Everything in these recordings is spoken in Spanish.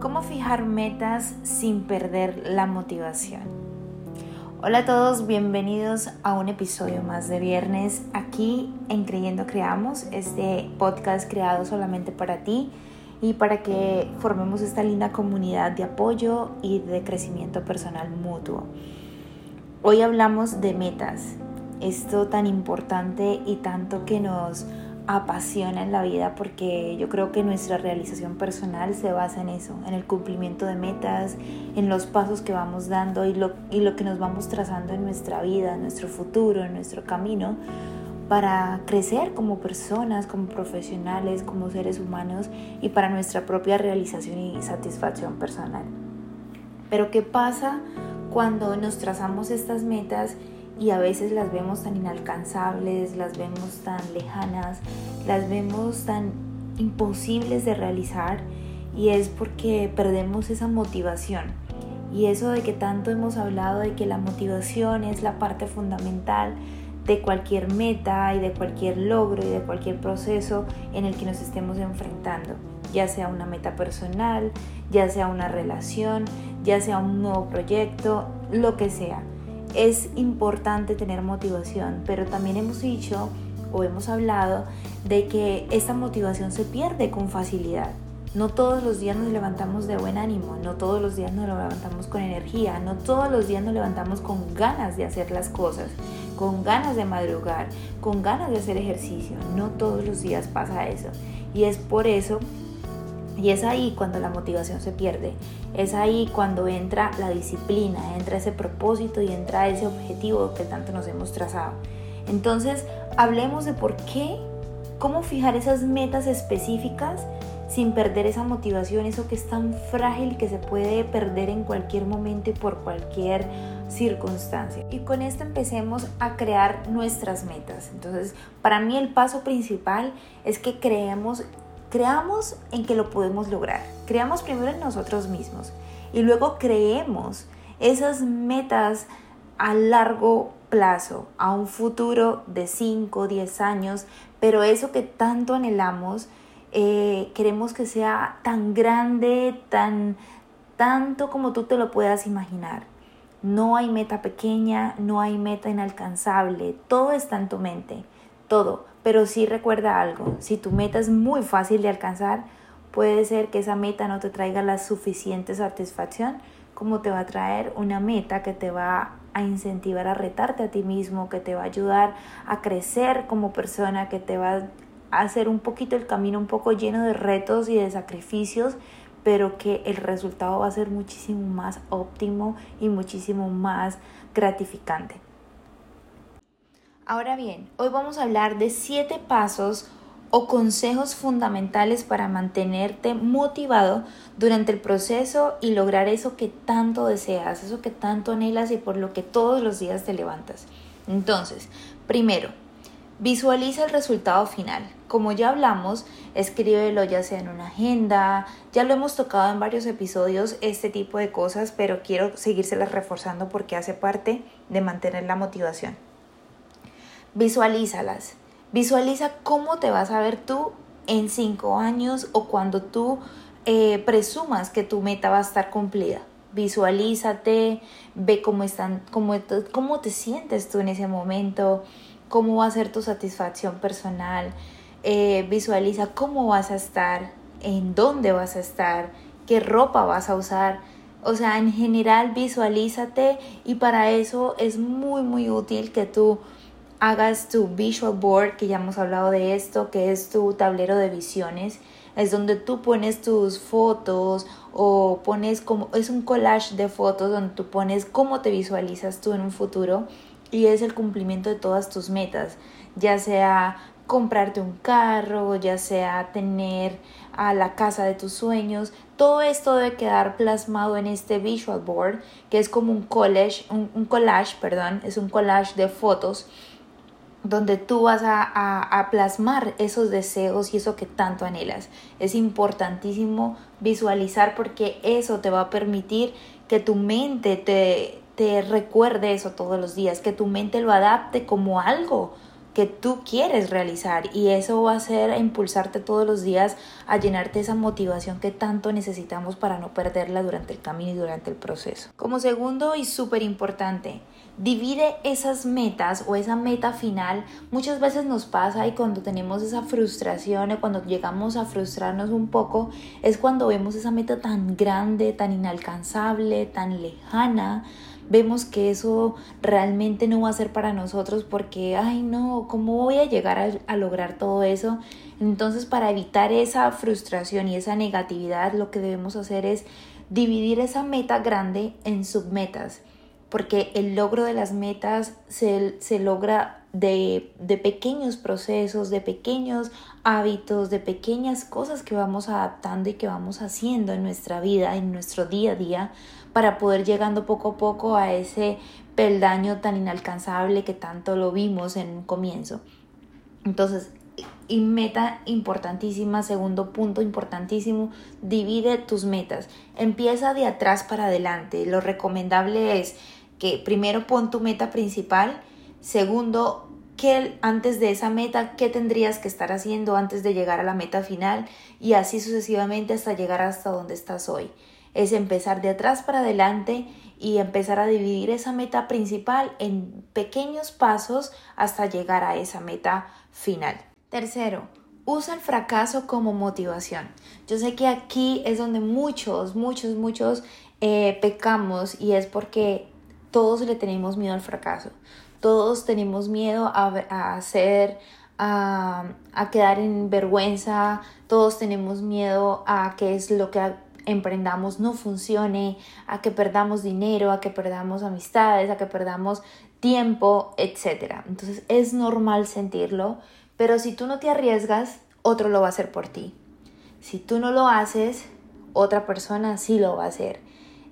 ¿Cómo fijar metas sin perder la motivación? Hola a todos, bienvenidos a un episodio más de viernes aquí en Creyendo Creamos, este podcast creado solamente para ti y para que formemos esta linda comunidad de apoyo y de crecimiento personal mutuo. Hoy hablamos de metas, esto tan importante y tanto que nos apasiona en la vida porque yo creo que nuestra realización personal se basa en eso, en el cumplimiento de metas, en los pasos que vamos dando y lo, y lo que nos vamos trazando en nuestra vida, en nuestro futuro, en nuestro camino para crecer como personas, como profesionales, como seres humanos y para nuestra propia realización y satisfacción personal. Pero ¿qué pasa cuando nos trazamos estas metas y a veces las vemos tan inalcanzables, las vemos tan lejanas, las vemos tan imposibles de realizar y es porque perdemos esa motivación. Y eso de que tanto hemos hablado de que la motivación es la parte fundamental de cualquier meta y de cualquier logro y de cualquier proceso en el que nos estemos enfrentando, ya sea una meta personal, ya sea una relación, ya sea un nuevo proyecto, lo que sea es importante tener motivación, pero también hemos dicho o hemos hablado de que esta motivación se pierde con facilidad. No todos los días nos levantamos de buen ánimo, no todos los días nos levantamos con energía, no todos los días nos levantamos con ganas de hacer las cosas, con ganas de madrugar, con ganas de hacer ejercicio. No todos los días pasa eso. Y es por eso y es ahí cuando la motivación se pierde, es ahí cuando entra la disciplina, entra ese propósito y entra ese objetivo que tanto nos hemos trazado. Entonces, hablemos de por qué, cómo fijar esas metas específicas sin perder esa motivación, eso que es tan frágil que se puede perder en cualquier momento y por cualquier circunstancia. Y con esto empecemos a crear nuestras metas. Entonces, para mí el paso principal es que creemos creamos en que lo podemos lograr. Creamos primero en nosotros mismos y luego creemos esas metas a largo plazo, a un futuro de 5, 10 años, pero eso que tanto anhelamos, eh, queremos que sea tan grande, tan tanto como tú te lo puedas imaginar. No hay meta pequeña, no hay meta inalcanzable, todo está en tu mente, todo. Pero sí recuerda algo, si tu meta es muy fácil de alcanzar, puede ser que esa meta no te traiga la suficiente satisfacción como te va a traer una meta que te va a incentivar a retarte a ti mismo, que te va a ayudar a crecer como persona, que te va a hacer un poquito el camino un poco lleno de retos y de sacrificios, pero que el resultado va a ser muchísimo más óptimo y muchísimo más gratificante. Ahora bien, hoy vamos a hablar de siete pasos o consejos fundamentales para mantenerte motivado durante el proceso y lograr eso que tanto deseas, eso que tanto anhelas y por lo que todos los días te levantas. Entonces, primero, visualiza el resultado final. Como ya hablamos, escríbelo ya sea en una agenda, ya lo hemos tocado en varios episodios este tipo de cosas, pero quiero seguírselas reforzando porque hace parte de mantener la motivación. Visualízalas. Visualiza cómo te vas a ver tú en cinco años o cuando tú eh, presumas que tu meta va a estar cumplida. Visualízate, ve cómo, están, cómo, cómo te sientes tú en ese momento, cómo va a ser tu satisfacción personal. Eh, visualiza cómo vas a estar, en dónde vas a estar, qué ropa vas a usar. O sea, en general visualízate y para eso es muy muy útil que tú hagas tu visual board, que ya hemos hablado de esto, que es tu tablero de visiones. Es donde tú pones tus fotos o pones como, es un collage de fotos donde tú pones cómo te visualizas tú en un futuro y es el cumplimiento de todas tus metas, ya sea comprarte un carro, ya sea tener a la casa de tus sueños, todo esto debe quedar plasmado en este visual board, que es como un collage, un, collage, perdón, es un collage de fotos donde tú vas a, plasmar esos deseos y eso que tanto anhelas. Es importantísimo visualizar porque eso te va a permitir que tu mente te, te recuerde eso todos los días, que tu mente lo adapte como algo que tú quieres realizar y eso va a ser a impulsarte todos los días a llenarte esa motivación que tanto necesitamos para no perderla durante el camino y durante el proceso. Como segundo y súper importante, divide esas metas o esa meta final. Muchas veces nos pasa y cuando tenemos esa frustración o cuando llegamos a frustrarnos un poco es cuando vemos esa meta tan grande, tan inalcanzable, tan lejana vemos que eso realmente no va a ser para nosotros porque, ay no, ¿cómo voy a llegar a, lograr todo eso? Entonces, para evitar esa frustración y esa negatividad, lo que debemos hacer es dividir esa meta grande en submetas, porque el logro de las metas se, se logra de, de, pequeños procesos, de pequeños hábitos, de pequeñas cosas que vamos adaptando y que vamos haciendo en nuestra vida, en nuestro día a día, para poder llegando poco a poco a ese peldaño tan inalcanzable que tanto lo vimos en un comienzo. Entonces, y meta importantísima, segundo punto importantísimo, divide tus metas. Empieza de atrás para adelante. Lo recomendable es que primero pon tu meta principal, segundo, que antes de esa meta, qué tendrías que estar haciendo antes de llegar a la meta final y así sucesivamente hasta llegar hasta donde estás hoy es empezar de atrás para adelante y empezar a dividir esa meta principal en pequeños pasos hasta llegar a esa meta final. Tercero, usa el fracaso como motivación. Yo sé que aquí es donde muchos, muchos, muchos eh, pecamos y es porque todos le tenemos miedo al fracaso. Todos tenemos miedo a, a hacer, a, a, quedar en vergüenza, todos tenemos miedo a qué es lo que emprendamos no funcione, a que perdamos dinero, a que perdamos amistades, a que perdamos tiempo, etc. Entonces es normal sentirlo, pero si tú no te arriesgas, otro lo va a hacer por ti. Si tú no lo haces, otra persona sí lo va a hacer.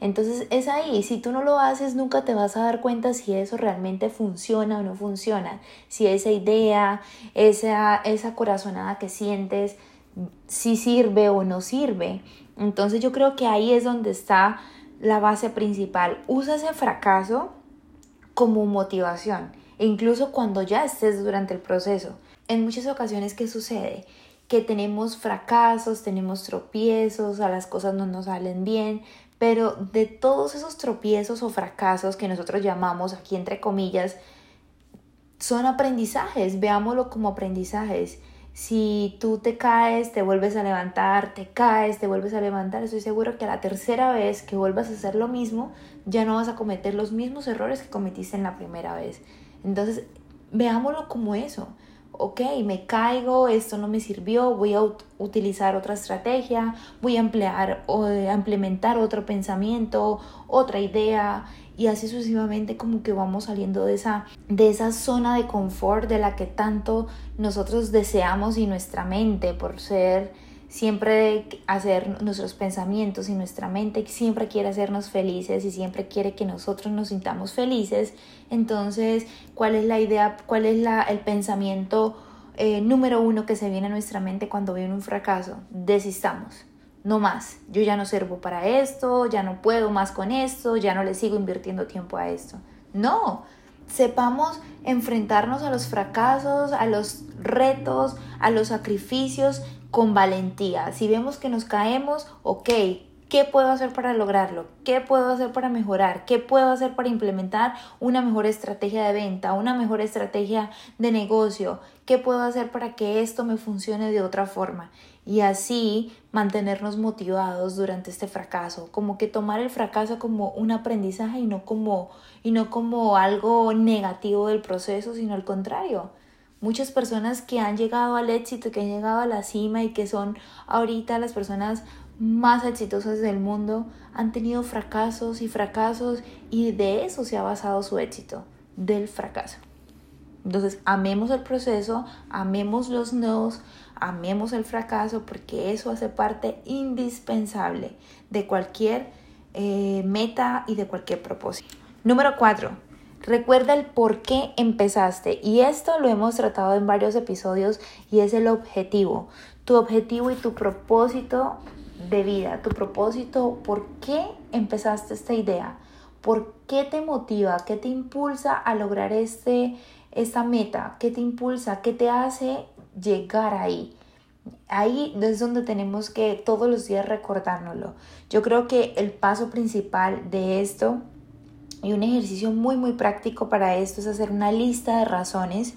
Entonces es ahí, si tú no lo haces, nunca te vas a dar cuenta si eso realmente funciona o no funciona, si esa idea, esa, esa corazonada que sientes, si sirve o no sirve. Entonces yo creo que ahí es donde está la base principal. Usa ese fracaso como motivación, e incluso cuando ya estés durante el proceso. En muchas ocasiones, ¿qué sucede? Que tenemos fracasos, tenemos tropiezos, a las cosas no nos salen bien, pero de todos esos tropiezos o fracasos que nosotros llamamos aquí entre comillas, son aprendizajes, veámoslo como aprendizajes. Si tú te caes, te vuelves a levantar, te caes, te vuelves a levantar, estoy seguro que a la tercera vez que vuelvas a hacer lo mismo, ya no vas a cometer los mismos errores que cometiste en la primera vez. Entonces, veámoslo como eso. Ok, me caigo, esto no me sirvió, voy a utilizar otra estrategia, voy a emplear o a implementar otro pensamiento, otra idea y así sucesivamente como que vamos saliendo de esa, de esa zona de confort de la que tanto nosotros deseamos y nuestra mente por ser siempre hacer nuestros pensamientos y nuestra mente siempre quiere hacernos felices y siempre quiere que nosotros nos sintamos felices. Entonces, ¿cuál es la idea, cuál es la, el pensamiento eh, número uno que se viene a nuestra mente cuando viene un fracaso? Desistamos no más, yo ya no sirvo para esto, ya no puedo más con esto, ya no le sigo invirtiendo tiempo a esto. No, sepamos enfrentarnos a los fracasos, a los retos, a los sacrificios con valentía. Si vemos que nos caemos, ok, ¿Qué puedo hacer para lograrlo? ¿Qué puedo hacer para mejorar? ¿Qué puedo hacer para implementar una mejor estrategia de venta, una mejor estrategia de negocio? ¿Qué puedo hacer para que esto me funcione de otra forma? Y así mantenernos motivados durante este fracaso, como que tomar el fracaso como un aprendizaje y no como y no como algo negativo del proceso, sino al contrario. Muchas personas que han llegado al éxito, que han llegado a la cima y que son ahorita las personas más exitosas del mundo han tenido fracasos y fracasos y de eso se ha basado su éxito, del fracaso. Entonces, amemos el proceso, amemos los nos, amemos el fracaso porque eso hace parte indispensable de cualquier eh, meta y de cualquier propósito. Número cuatro, recuerda el por qué empezaste y esto lo hemos tratado en varios episodios y es el objetivo. Tu objetivo y tu propósito de vida, tu propósito, por qué empezaste esta idea, por qué te motiva, qué te impulsa a lograr este, esta meta? ¿Qué te impulsa? ¿Qué te hace llegar ahí? Ahí es donde tenemos que todos los días recordárnoslo. Yo creo que el paso principal de esto y un ejercicio muy muy práctico para esto es hacer una lista de razones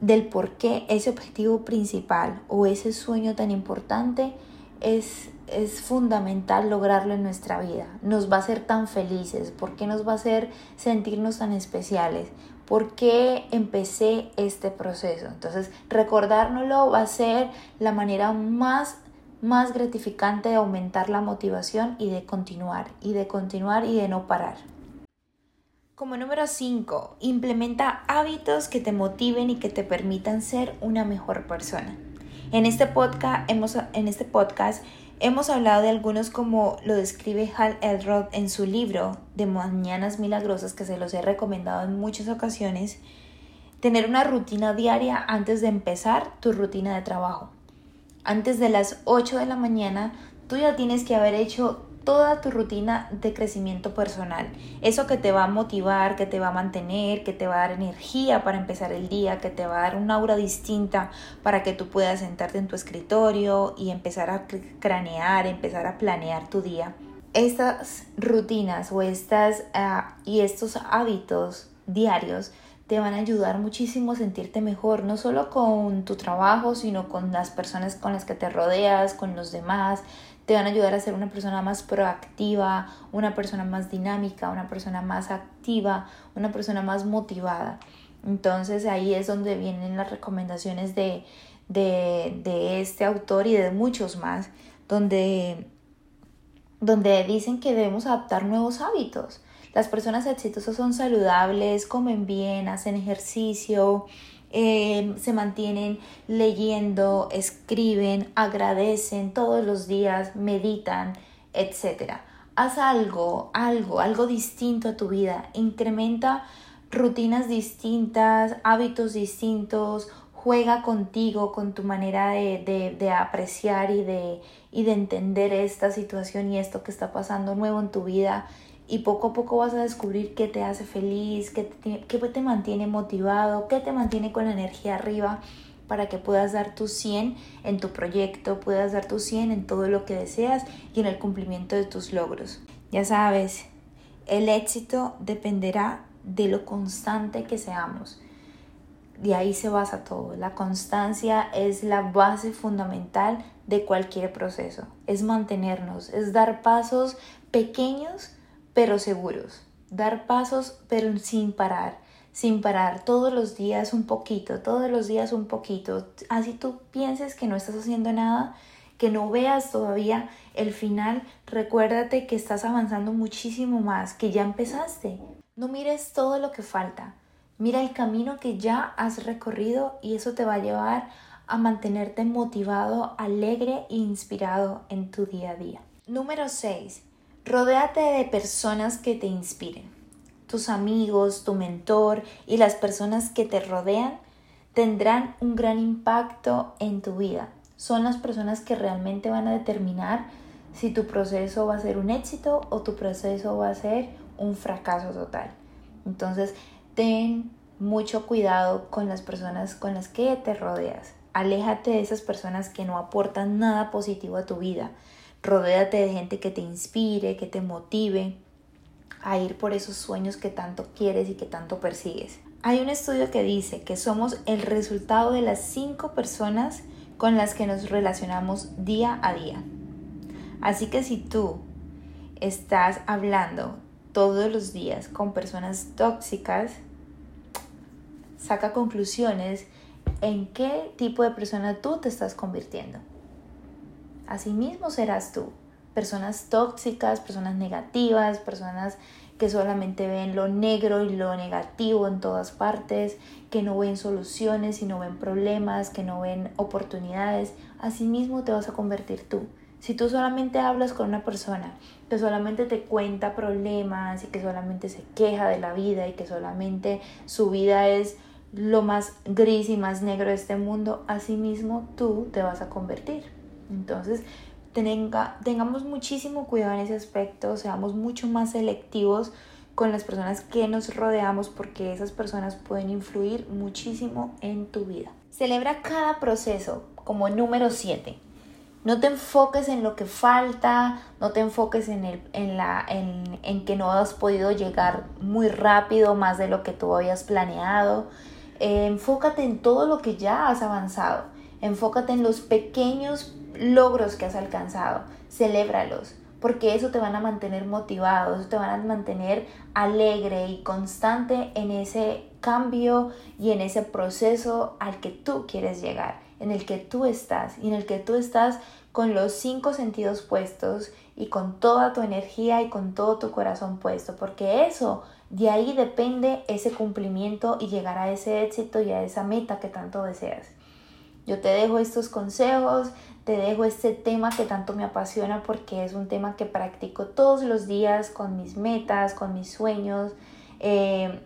del por qué ese objetivo principal o ese sueño tan importante es, es fundamental lograrlo en nuestra vida. Nos va a hacer tan felices, por qué nos va a hacer sentirnos tan especiales, por qué empecé este proceso. Entonces, recordárnoslo va a ser la manera más más gratificante de aumentar la motivación y de continuar, y de continuar y de no parar. Como número 5, implementa hábitos que te motiven y que te permitan ser una mejor persona. En este podcast hemos, en este podcast hemos hablado de algunos como lo describe Hal Elrod en su libro de Mañanas Milagrosas que se los he recomendado en muchas ocasiones. Tener una rutina diaria antes de empezar tu rutina de trabajo. Antes de las 8 de la mañana, tú ya tienes que haber hecho toda tu rutina de crecimiento personal. Eso que te va a motivar, que te va a mantener, que te va a dar energía para empezar el día, que te va a dar una aura distinta para que tú puedas sentarte en tu escritorio y empezar a cranear, empezar a planear tu día. Estas rutinas o estas ah, y estos hábitos diarios te van a ayudar muchísimo a sentirte mejor, no solo con tu trabajo, sino con las personas con las que te rodeas, con los demás, te van a ayudar a ser una persona más proactiva, una persona más dinámica, una persona más activa, una persona más motivada. Entonces ahí es donde vienen las recomendaciones de, de, este autor y de muchos más, donde, donde dicen que debemos adaptar nuevos hábitos. Las personas exitosas son saludables, comen bien, hacen ejercicio, Em, se mantienen leyendo, escriben, agradecen todos los días, meditan, etc. Haz algo, algo, algo distinto a tu vida. Incrementa rutinas distintas, hábitos distintos, juega contigo, con tu manera de, de, apreciar y de, y de entender esta situación y esto que está pasando nuevo en tu vida y poco a poco vas a descubrir qué te hace feliz, qué te, qué te mantiene motivado, qué te mantiene con la energía arriba para que puedas dar tu 100 en tu proyecto, puedas dar tu 100 en todo lo que deseas y en el cumplimiento de tus logros. Ya sabes, el éxito dependerá de lo constante que seamos. De ahí se basa todo. La constancia es la base fundamental de cualquier proceso. Es mantenernos, es dar pasos pequeños pero seguros. Dar pasos, pero sin parar, sin parar, todos los días un poquito, todos los días un poquito. Así tú pienses que no estás haciendo nada, que no veas todavía el final, recuérdate que estás avanzando muchísimo más, que ya empezaste. No mires todo lo que falta, mira el camino que ya has recorrido y eso te va a llevar a mantenerte motivado, alegre e inspirado en tu día a día. Número 6. Rodéate de personas que te inspiren. Tus amigos, tu mentor y las personas que te rodean tendrán un gran impacto en tu vida. Son las personas que realmente van a determinar si tu proceso va a ser un éxito o tu proceso va a ser un fracaso total. Entonces, ten mucho cuidado con las personas con las que te rodeas. Aléjate de esas personas que no aportan nada positivo a tu vida. Rodéate de gente que te inspire, que te motive a ir por esos sueños que tanto quieres y que tanto persigues. Hay un estudio que dice que somos el resultado de las cinco personas con las que nos relacionamos día a día. Así que si tú estás hablando todos los días con personas tóxicas, saca conclusiones en qué tipo de persona tú te estás convirtiendo. Asimismo serás tú. Personas tóxicas, personas negativas, personas que solamente ven lo negro y lo negativo en todas partes, que no ven soluciones y no ven problemas, que no ven oportunidades. Asimismo te vas a convertir tú. Si tú solamente hablas con una persona que solamente te cuenta problemas y que solamente se queja de la vida y que solamente su vida es lo más gris y más negro de este mundo, asimismo tú te vas a convertir. Entonces, tenga, tengamos muchísimo cuidado en ese aspecto, seamos mucho más selectivos con las personas que nos rodeamos porque esas personas pueden influir muchísimo en tu vida. Celebra cada proceso como número 7. No te enfoques en lo que falta, no te enfoques en, el, en, la, en, en que no has podido llegar muy rápido, más de lo que tú habías planeado. Eh, enfócate en todo lo que ya has avanzado. Enfócate en los pequeños logros que has alcanzado. Celébralos porque eso te van a mantener motivado, eso te van a mantener alegre y constante en ese cambio y en ese proceso al que tú quieres llegar, en el que tú estás y en el que tú estás con los cinco sentidos puestos y con toda tu energía y con todo tu corazón puesto, porque eso, de ahí depende ese cumplimiento y llegar a ese éxito y a esa meta que tanto deseas. Yo te dejo estos consejos, te dejo este tema que tanto me apasiona porque es un tema que practico todos los días con mis metas, con mis sueños. Eh,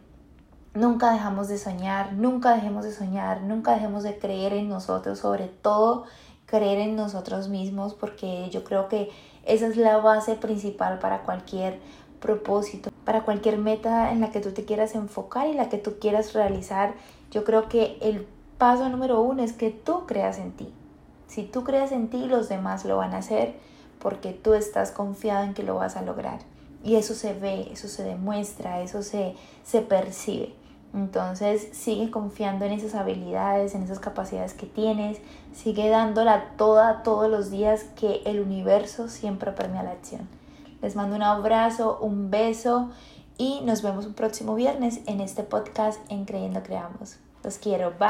nunca dejamos de soñar, nunca dejemos de soñar, nunca dejemos de creer en nosotros, sobre todo creer en nosotros mismos porque yo creo que esa es la base principal para cualquier propósito, para cualquier meta en la que tú te quieras enfocar y la que tú quieras realizar. Yo creo que el paso número uno es que tú creas en ti. Si tú crees en ti, los demás lo van a hacer porque tú estás confiado en que lo vas a lograr. Y eso se ve, eso se demuestra, eso se, se percibe. Entonces sigue confiando en esas habilidades, en esas capacidades que tienes, sigue dándola toda todos los días que el universo siempre premia la acción. Les mando un abrazo, un beso y nos vemos un próximo viernes en este podcast en Creyendo Creamos. Los quiero, bye.